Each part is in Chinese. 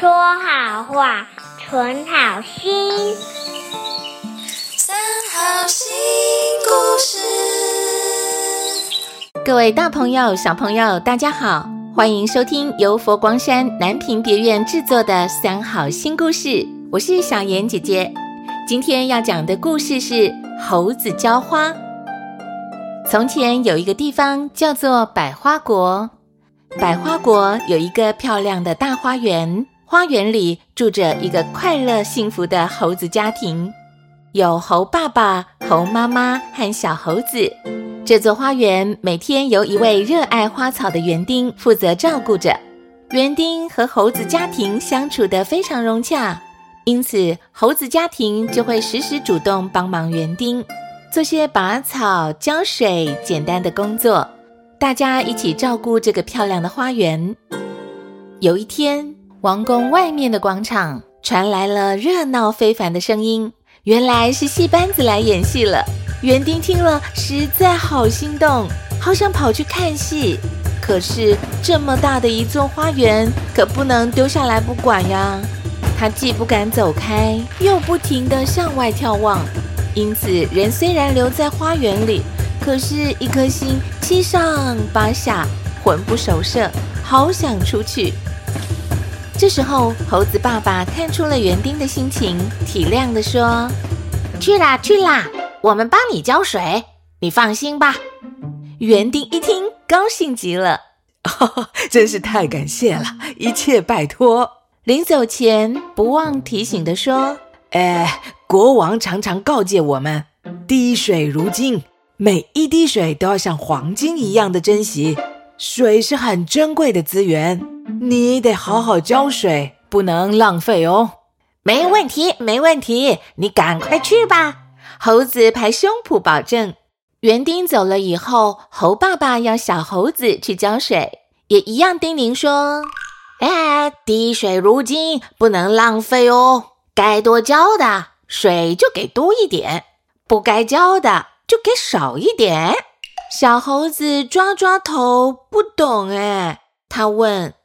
说好话，存好心。三好新故事。各位大朋友、小朋友，大家好，欢迎收听由佛光山南屏别院制作的《三好新故事》，我是小妍姐姐。今天要讲的故事是猴子浇花。从前有一个地方叫做百花国，百花国有一个漂亮的大花园，花园里住着一个快乐幸福的猴子家庭，有猴爸爸、猴妈妈和小猴子。这座花园每天由一位热爱花草的园丁负责照顾着，园丁和猴子家庭相处得非常融洽，因此猴子家庭就会时时主动帮忙园丁。做些拔草、浇水简单的工作，大家一起照顾这个漂亮的花园。有一天，王宫外面的广场传来了热闹非凡的声音，原来是戏班子来演戏了。园丁听了实在好心动，好想跑去看戏。可是这么大的一座花园，可不能丢下来不管呀。他既不敢走开，又不停地向外眺望。因此，人虽然留在花园里，可是，一颗心七上八下，魂不守舍，好想出去。这时候，猴子爸爸看出了园丁的心情，体谅地说：“去啦，去啦，我们帮你浇水，你放心吧。”园丁一听，高兴极了：“哦，真是太感谢了，一切拜托。”临走前，不忘提醒地说：“哎。”国王常常告诫我们：“滴水如金，每一滴水都要像黄金一样的珍惜。水是很珍贵的资源，你得好好浇水，不能浪费哦。”没问题，没问题，你赶快去吧。猴子拍胸脯保证。园丁走了以后，猴爸爸要小猴子去浇水，也一样叮咛说：“哎，滴水如金，不能浪费哦，该多浇的。”水就给多一点，不该浇的就给少一点。小猴子抓抓头，不懂哎。他问：“多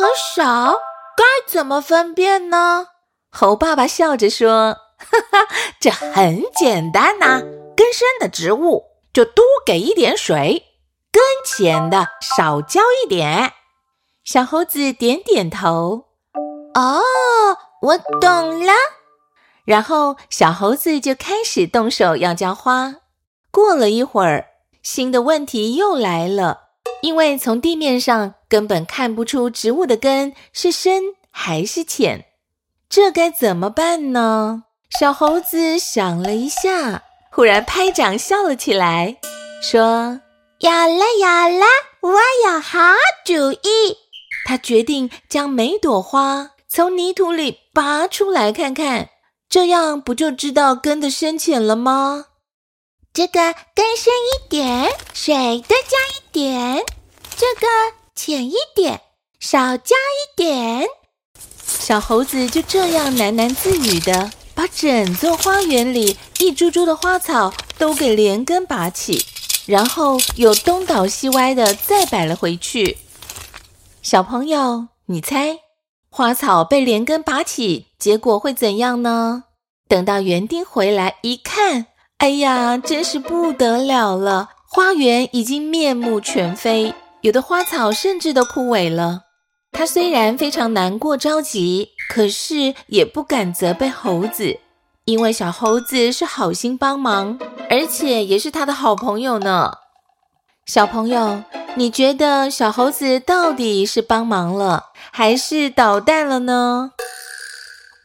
和少该怎么分辨呢？”猴爸爸笑着说：“哈哈，这很简单呐。根深的植物就多给一点水，根浅的少浇一点。”小猴子点点头：“哦，我懂了。”然后，小猴子就开始动手要浇花。过了一会儿，新的问题又来了，因为从地面上根本看不出植物的根是深还是浅，这该怎么办呢？小猴子想了一下，忽然拍掌笑了起来，说：“有了，有了，我有好主意！”他决定将每朵花从泥土里拔出来看看。这样不就知道根的深浅了吗？这个根深一点，水多加一点；这个浅一点，少加一点。小猴子就这样喃喃自语的，把整座花园里一株株的花草都给连根拔起，然后又东倒西歪的再摆了回去。小朋友，你猜？花草被连根拔起，结果会怎样呢？等到园丁回来一看，哎呀，真是不得了了！花园已经面目全非，有的花草甚至都枯萎了。他虽然非常难过着急，可是也不敢责备猴子，因为小猴子是好心帮忙，而且也是他的好朋友呢。小朋友，你觉得小猴子到底是帮忙了？还是捣蛋了呢？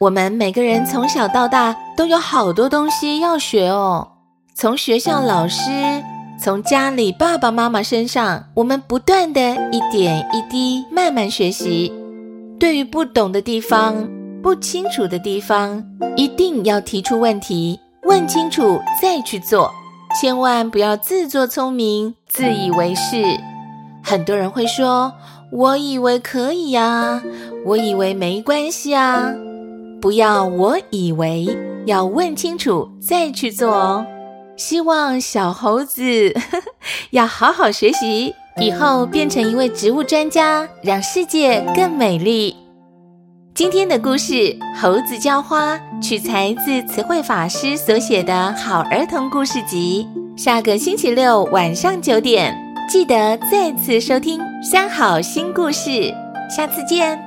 我们每个人从小到大都有好多东西要学哦。从学校老师，从家里爸爸妈妈身上，我们不断的一点一滴慢慢学习。对于不懂的地方、不清楚的地方，一定要提出问题，问清楚再去做，千万不要自作聪明、自以为是。很多人会说。我以为可以呀，我以为没关系啊，不要我以为，要问清楚再去做哦。希望小猴子呵呵 要好好学习，以后变成一位植物专家，让世界更美丽。今天的故事《猴子浇花》取材自词汇法师所写的好儿童故事集。下个星期六晚上九点，记得再次收听《三好新故事》。下次见。